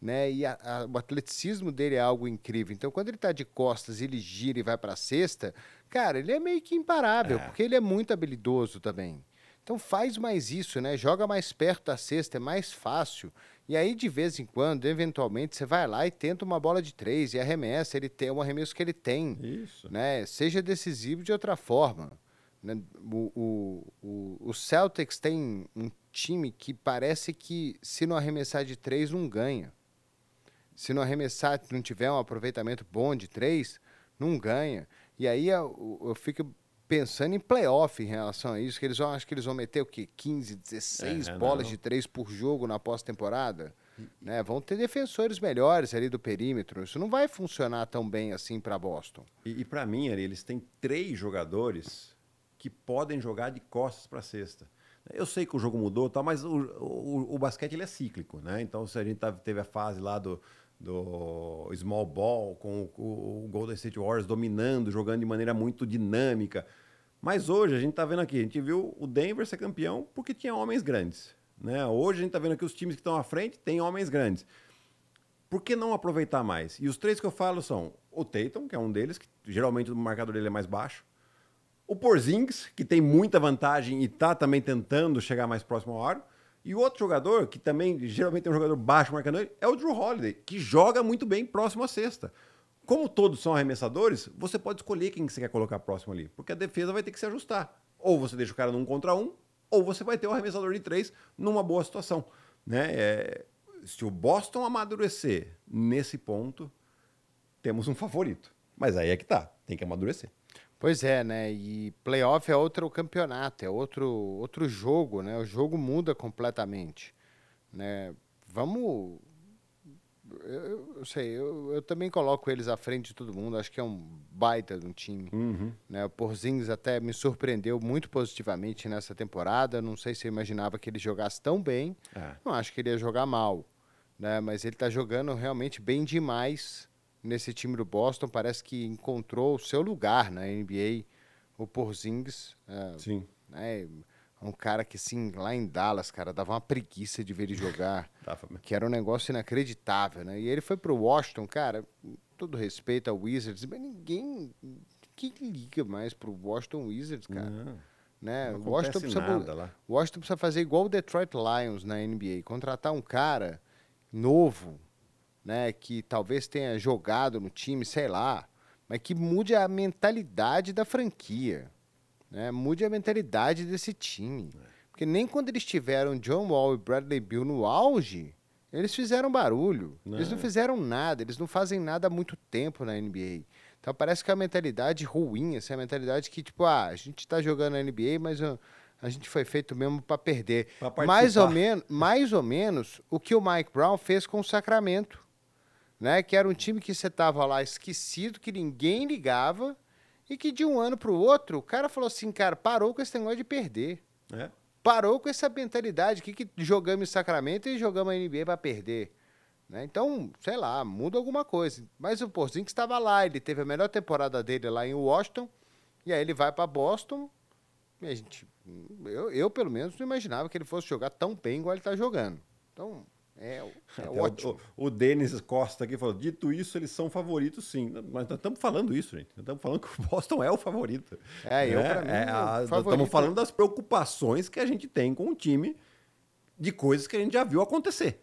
né? E a, a, o atleticismo dele é algo incrível. Então, quando ele está de costas, ele gira e vai para a cesta, cara, ele é meio que imparável, é. porque ele é muito habilidoso também. Então, faz mais isso, né? Joga mais perto da cesta, é mais fácil. E aí, de vez em quando, eventualmente, você vai lá e tenta uma bola de três e arremessa. Ele tem um arremesso que ele tem.
Isso.
Né? Seja decisivo de outra forma. Né? O, o, o, o Celtics tem um time que parece que, se não arremessar de três, não ganha. Se não arremessar, se não tiver um aproveitamento bom de três, não ganha. E aí eu, eu fico pensando em playoff em relação a isso, que eles vão, acho que eles vão meter o quê? 15, 16 é, bolas não. de três por jogo na pós-temporada? Né? Vão ter defensores melhores ali do perímetro. Isso não vai funcionar tão bem assim para Boston.
E, e para mim, ali, eles têm três jogadores que podem jogar de costas para cesta. Eu sei que o jogo mudou, tá, mas o, o, o basquete ele é cíclico, né? Então, se a gente tá, teve a fase lá do, do small ball, com o, o Golden State Warriors dominando, jogando de maneira muito dinâmica. Mas hoje a gente está vendo aqui, a gente viu o Denver ser campeão porque tinha homens grandes. Né? Hoje a gente está vendo que os times que estão à frente têm homens grandes. Por que não aproveitar mais? E os três que eu falo são o Tatum, que é um deles, que geralmente o marcador dele é mais baixo. O Porzingis, que tem muita vantagem e está também tentando chegar mais próximo ao aro. E o outro jogador, que também geralmente é um jogador baixo marcando ele, é o Drew Holiday, que joga muito bem próximo à cesta. Como todos são arremessadores, você pode escolher quem você quer colocar próximo ali, porque a defesa vai ter que se ajustar. Ou você deixa o cara num contra um, ou você vai ter o arremessador de três numa boa situação. Né? É, se o Boston amadurecer nesse ponto, temos um favorito. Mas aí é que tá, tem que amadurecer.
Pois é, né? E playoff é outro campeonato, é outro, outro jogo, né? O jogo muda completamente, né? Vamos... Eu, eu sei, eu, eu, também coloco eles à frente de todo mundo. Acho que é um baita de um time.
Uhum.
Né? O Porzingis até me surpreendeu muito positivamente nessa temporada. Não sei se eu imaginava que ele jogasse tão bem. É. Não acho que ele ia jogar mal, né? Mas ele está jogando realmente bem demais nesse time do Boston, parece que encontrou o seu lugar na NBA, o Porzingis.
É, Sim.
Né, um cara que, assim, lá em Dallas, cara, dava uma preguiça de ver ele jogar. [laughs] que era um negócio inacreditável, né? E ele foi pro Washington, cara, todo respeito ao Wizards, mas ninguém que liga mais pro Washington Wizards, cara. Não. Né? Não Washington, precisa, nada. Washington precisa fazer igual o Detroit Lions na NBA, contratar um cara novo, né, que talvez tenha jogado no time, sei lá, mas que mude a mentalidade da franquia, né? Mude a mentalidade desse time. Porque nem quando eles tiveram John Wall e Bradley Bill no auge, eles fizeram barulho. Não. Eles não fizeram nada, eles não fazem nada há muito tempo na NBA. Então parece que é a mentalidade ruim, essa assim, a mentalidade que, tipo, ah, a gente tá jogando na NBA, mas uh, a gente foi feito mesmo para perder.
Pra
mais ou, menos, mais ou menos o que o Mike Brown fez com o Sacramento. Né? Que era um time que você tava lá esquecido, que ninguém ligava, e que de um ano para o outro, o cara falou assim, cara, parou com esse negócio de perder.
É.
Parou com essa mentalidade que, que jogamos em Sacramento e jogamos a NBA para perder. Né? Então, sei lá, muda alguma coisa. Mas o Porzingis estava lá, ele teve a melhor temporada dele lá em Washington, e aí ele vai para Boston, e a gente, eu, eu, pelo menos, não imaginava que ele fosse jogar tão bem igual ele está jogando. Então, é, é [laughs] ótimo.
O, o Denis Costa aqui falou: dito isso, eles são favoritos, sim. Mas nós estamos falando isso, gente. Nós estamos falando que o Boston é o favorito.
É, eu,
Né?
pra mim,
É, a- Estamos falando das preocupações que a gente tem com o time, de coisas que a gente já viu acontecer.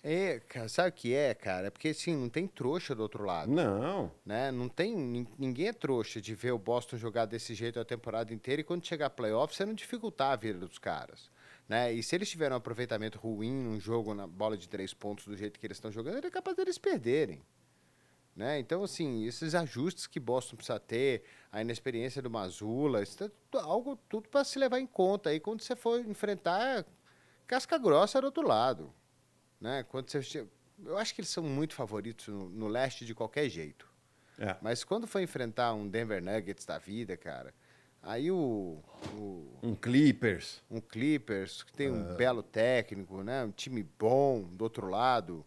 É, cara, sabe o que é, cara? É porque, assim, não tem trouxa do outro lado.
Não.
né? Não tem nin- ninguém é trouxa de ver o Boston jogar desse jeito a temporada inteira e quando chegar playoff você não dificultar a vida dos caras, né? E se eles tiverem um aproveitamento ruim num jogo na bola de três pontos do jeito que eles estão jogando, é capaz deles perderem. Né? Então, assim, esses ajustes que Boston precisa ter, a inexperiência do Mazula, isso é algo tudo para se levar em conta aí quando você for enfrentar casca grossa do outro lado. Né? Quando você, eu acho que eles são muito favoritos no, no leste de qualquer jeito.
É.
Mas quando for enfrentar um Denver Nuggets da vida, cara, aí o, o-
Um Clippers.
um Clippers, que tem um belo técnico, né? Um time bom do outro lado,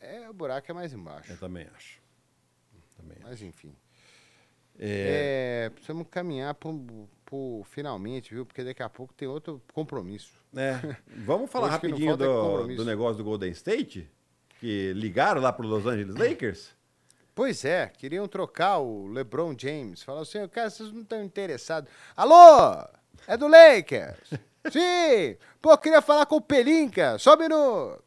é, o buraco é mais embaixo.
Eu também acho. Também acho.
Mas enfim.
É,
É, precisamos caminhar pro, pro finalmente, viu? Porque daqui a pouco tem outro compromisso.
é. [laughs] Vamos falar rapidinho do, do negócio do Golden State? Que ligaram lá pro Los Angeles Lakers?
Pois é, queriam trocar o LeBron James. Falaram assim, cara, vocês não estão interessados. Alô, é do Lakers? [laughs] Sim! Pô, queria falar com o Pelinca, só um minuto.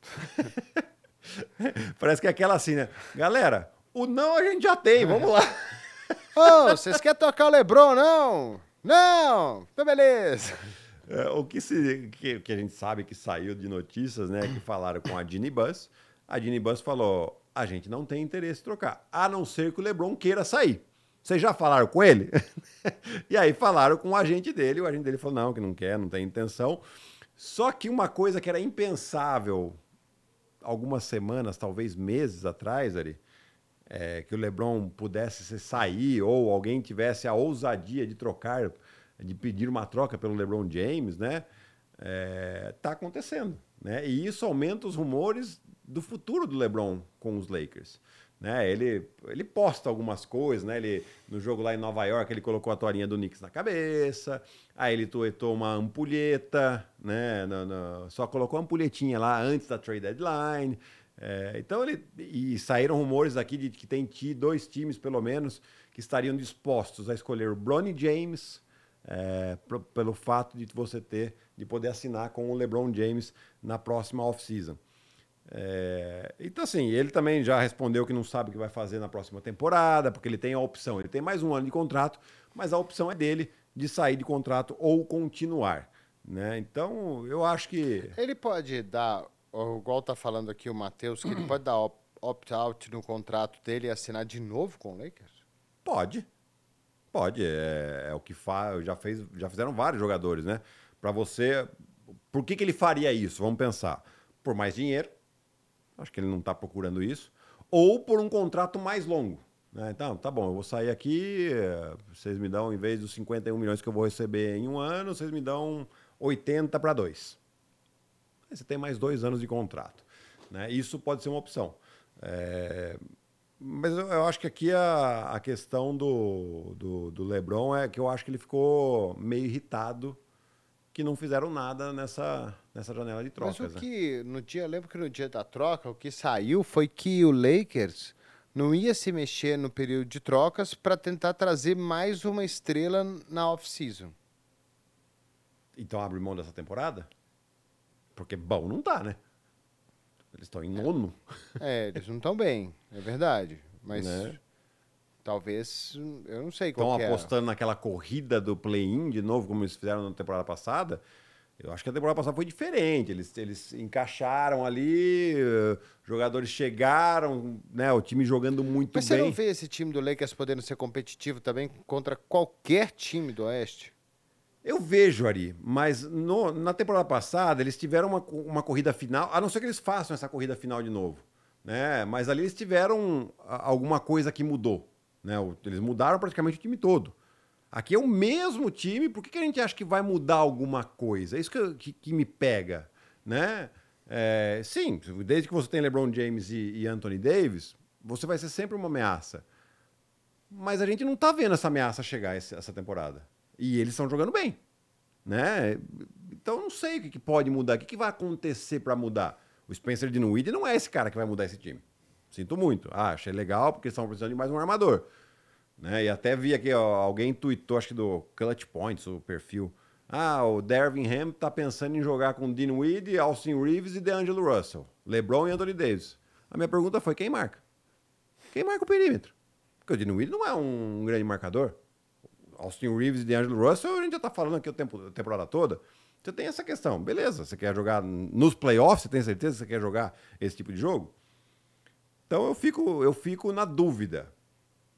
[laughs]
Parece que é aquela assim, né? Galera, o não a gente já tem, vamos lá. [laughs]
Ô, vocês querem tocar o LeBron, não? Não! Então beleza.
É, o que, se, que, que a gente sabe que saiu de notícias, né? Que falaram com a Ginny Bus. A Ginny Bus falou: a gente não tem interesse em trocar, a não ser que o LeBron queira sair. Vocês já falaram com ele? [laughs] e aí falaram com o agente dele, o agente dele falou: não, que não quer, não tem intenção. Só que uma coisa que era impensável algumas semanas, talvez meses atrás, Ari, é, que o LeBron pudesse se sair ou alguém tivesse a ousadia de trocar, de pedir uma troca pelo LeBron James, né? É, tá acontecendo, né? E isso aumenta os rumores do futuro do LeBron com os Lakers. Né? Ele, ele posta algumas coisas, né? Ele, no jogo lá em Nova York, ele colocou a toalhinha do Knicks na cabeça, aí ele tuetou uma ampulheta, né? No- no- só colocou a ampulhetinha lá antes da trade deadline. É, então ele. E saíram rumores aqui de que tem dois times, pelo menos, que estariam dispostos a escolher o Bronny James é, pelo fato de você ter, de poder assinar com o LeBron James na próxima off-season. É, então, assim, ele também já respondeu que não sabe o que vai fazer na próxima temporada, porque ele tem a opção. Ele tem mais um ano de contrato, mas a opção é dele de sair de contrato ou continuar. Né? Então, eu acho que.
Ele pode dar, igual tá falando aqui o Matheus, que ele pode dar op- opt-out no contrato dele e assinar de novo com o Lakers?
Pode. Pode. É, é o que faz. Já, fez, já fizeram vários jogadores, né? Para você. Por que, que ele faria isso? Vamos pensar. Por mais dinheiro. Acho que ele não está procurando isso. Ou por um contrato mais longo. né? Então, tá bom, eu vou sair aqui. eh, Vocês me dão, em vez dos 51 milhões que eu vou receber em um ano, vocês me dão 80 para dois. Aí você tem mais dois anos de contrato. Né? Isso pode ser uma opção. É, Mas eu, eu acho que aqui a, a questão do, do, do LeBron é que eu acho que ele ficou meio irritado que não fizeram nada nessa, nessa janela de trocas.
Mas o
né?
que, no dia, eu lembro que no dia da troca, o que saiu foi que o Lakers não ia se mexer no período de trocas para tentar trazer mais uma estrela na off-season.
Então abre mão dessa temporada? Porque bom não tá, né? Eles estão em nono.
É, eles não estão bem, é verdade. Mas [laughs]
Né?
Talvez, eu não sei
Estão
qual que é.
apostando naquela corrida do play-in de novo, como eles fizeram na temporada passada. Eu acho que a temporada passada foi diferente. Eles, eles encaixaram ali, eh, jogadores chegaram, né? O time jogando muito
Mas você
bem.
não vê esse time do Lakers podendo ser competitivo também contra qualquer time do Oeste?
Eu vejo, Ari, mas no- na temporada passada eles tiveram uma, uma corrida final, a não ser que eles façam essa corrida final de novo, né? Mas ali eles tiveram alguma coisa que mudou, né? Eles mudaram praticamente o time todo. Aqui é o mesmo time, por que, que a gente acha que vai mudar alguma coisa? É isso que, que, que me pega, né? É, sim, desde que você tem LeBron James e, e Anthony Davis, você vai ser sempre uma ameaça. Mas a gente não tá vendo essa ameaça chegar esse- essa temporada. E eles estão jogando bem, né? Então não sei o que, que pode mudar, o que, que vai acontecer para mudar. O Spencer Dinwiddie não é esse cara que vai mudar esse time. Sinto muito. Ah, achei legal porque estão precisando de mais um armador. Né? E até vi aqui, ó, alguém tweetou, acho que do Clutch Points, o perfil. Ah, o Dervin Ham tá pensando em jogar com Dinwiddie, Austin Reeves e DeAngelo Russell. LeBron e Anthony Davis. A minha pergunta foi, quem marca? Quem marca o perímetro? Porque o Dinwiddie não é um grande marcador. Austin Reeves e DeAngelo Russell, a gente já tá falando aqui o tempo, a temporada toda. Você tem essa questão. Beleza, você quer jogar nos playoffs, você tem certeza que você quer jogar esse tipo de jogo? Então eu fico, eu fico na dúvida.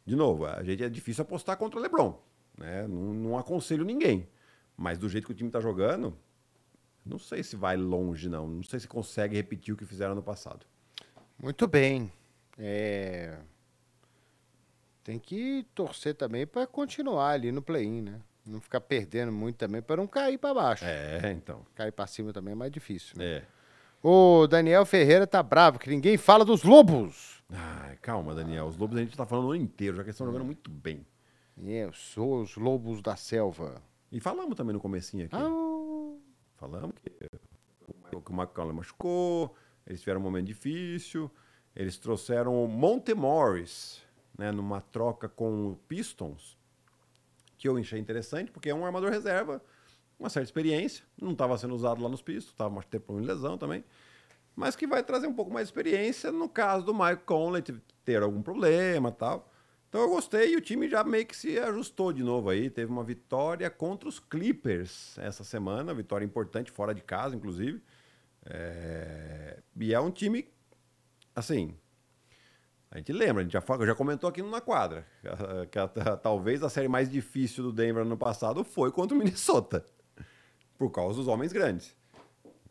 De novo, a gente é difícil apostar contra o LeBron. Né? Não, não aconselho ninguém. Mas do jeito que o time tá jogando, não sei se vai longe, não. Não sei se consegue repetir o que fizeram no passado.
Muito bem. É, Tem que torcer também para continuar ali no play-in, né? Não ficar perdendo muito também para não cair para baixo.
É, então.
Cair para cima também é mais difícil. Né?
É.
O Daniel Ferreira tá bravo que ninguém fala dos Lobos.
Ai, calma, Daniel. Os Lobos a gente tá falando o ano inteiro, já que eles estão jogando muito bem.
Eu sou os Lobos da Selva.
E falamos também no comecinho aqui.
Ah,
Falamos que o que o McCollum machucou, eles tiveram um momento difícil, eles trouxeram o Monte Morris, né, numa troca com o Pistons, que eu achei interessante, porque é um armador reserva, uma certa experiência, não estava sendo usado lá nos Pistons, estava mais tempo em lesão também, mas que vai trazer um pouco mais de experiência no caso do Mike Conley ter- algum problema tal. Então eu gostei e o time já meio que se ajustou de novo aí. Teve uma vitória contra os Clippers essa semana, vitória importante, fora de casa, inclusive. É, E é um time, assim, a gente lembra, a gente já, já comentou aqui na quadra, [laughs] que a- a- talvez a série mais difícil do Denver no passado foi contra o Minnesota, por causa dos homens grandes.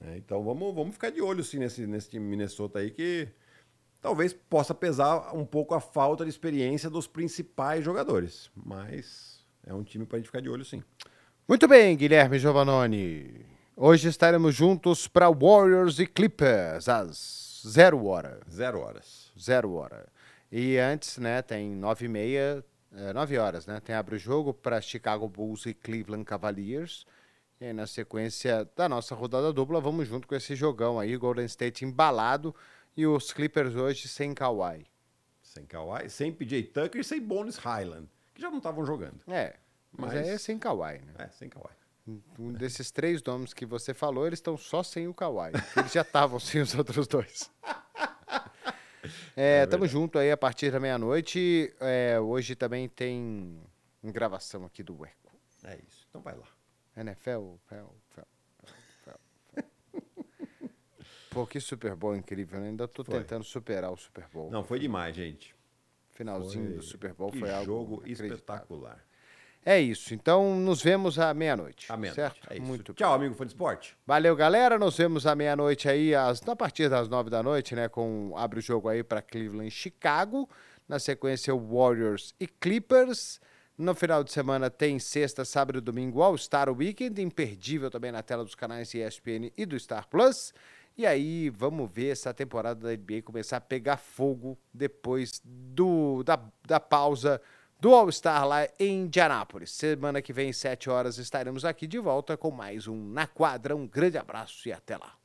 É, então vamos, vamos ficar de olho sim nesse, nesse time Minnesota aí que talvez possa pesar um pouco a falta de experiência dos principais jogadores. Mas é um time pra gente ficar de olho sim.
Muito bem, Guilherme Giovannoni. Hoje estaremos juntos para Warriors e Clippers às zero hora.
Zero horas.
Zero hora. E antes, né, tem nove e meia, é, nove horas, né? Tem abre o jogo para Chicago Bulls e Cleveland Cavaliers. E aí, na sequência da nossa rodada dupla, vamos junto com esse jogão aí, Golden State embalado e os Clippers hoje sem Kawhi.
Sem Kawhi, sem PJ Tucker e sem Bones Highland, que já não estavam jogando.
É, mas,
Mas-
é sem Kawhi, né?
É, sem Kawhi.
Um desses três nomes que você falou, eles estão só sem o Kawhi. Eles já estavam [laughs] sem os outros dois. É, tamo junto aí a partir da meia-noite. É, hoje também tem gravação aqui do Eco.
É isso. Então vai lá.
NFL, fel, fel. Pô, que Super Bowl incrível, né? Ainda tô
Foi.
tentando superar o Super Bowl.
Não, foi demais, gente.
Finalzinho
Foi-
do Super Bowl
que
foi algo
jogo espetacular.
É isso. Então, nos vemos à meia-noite.
A menos.
certo?
É.
Muito
Tchau, amigo fã de esporte.
Valeu, galera. Nos vemos à meia-noite aí, às, a partir das nove da noite, né? Com abre o jogo aí para Cleveland e Chicago. Na sequência, Warriors e Clippers. No final de semana tem sexta, sábado e domingo All-Star Weekend, imperdível também na tela dos canais ESPN e do Star Plus. E aí, vamos ver essa temporada da NBA começar a pegar fogo depois do, da, da pausa do All-Star lá em Indianápolis. Semana que vem, sete horas, estaremos aqui de volta com mais um Na Quadra. Um grande abraço e até lá.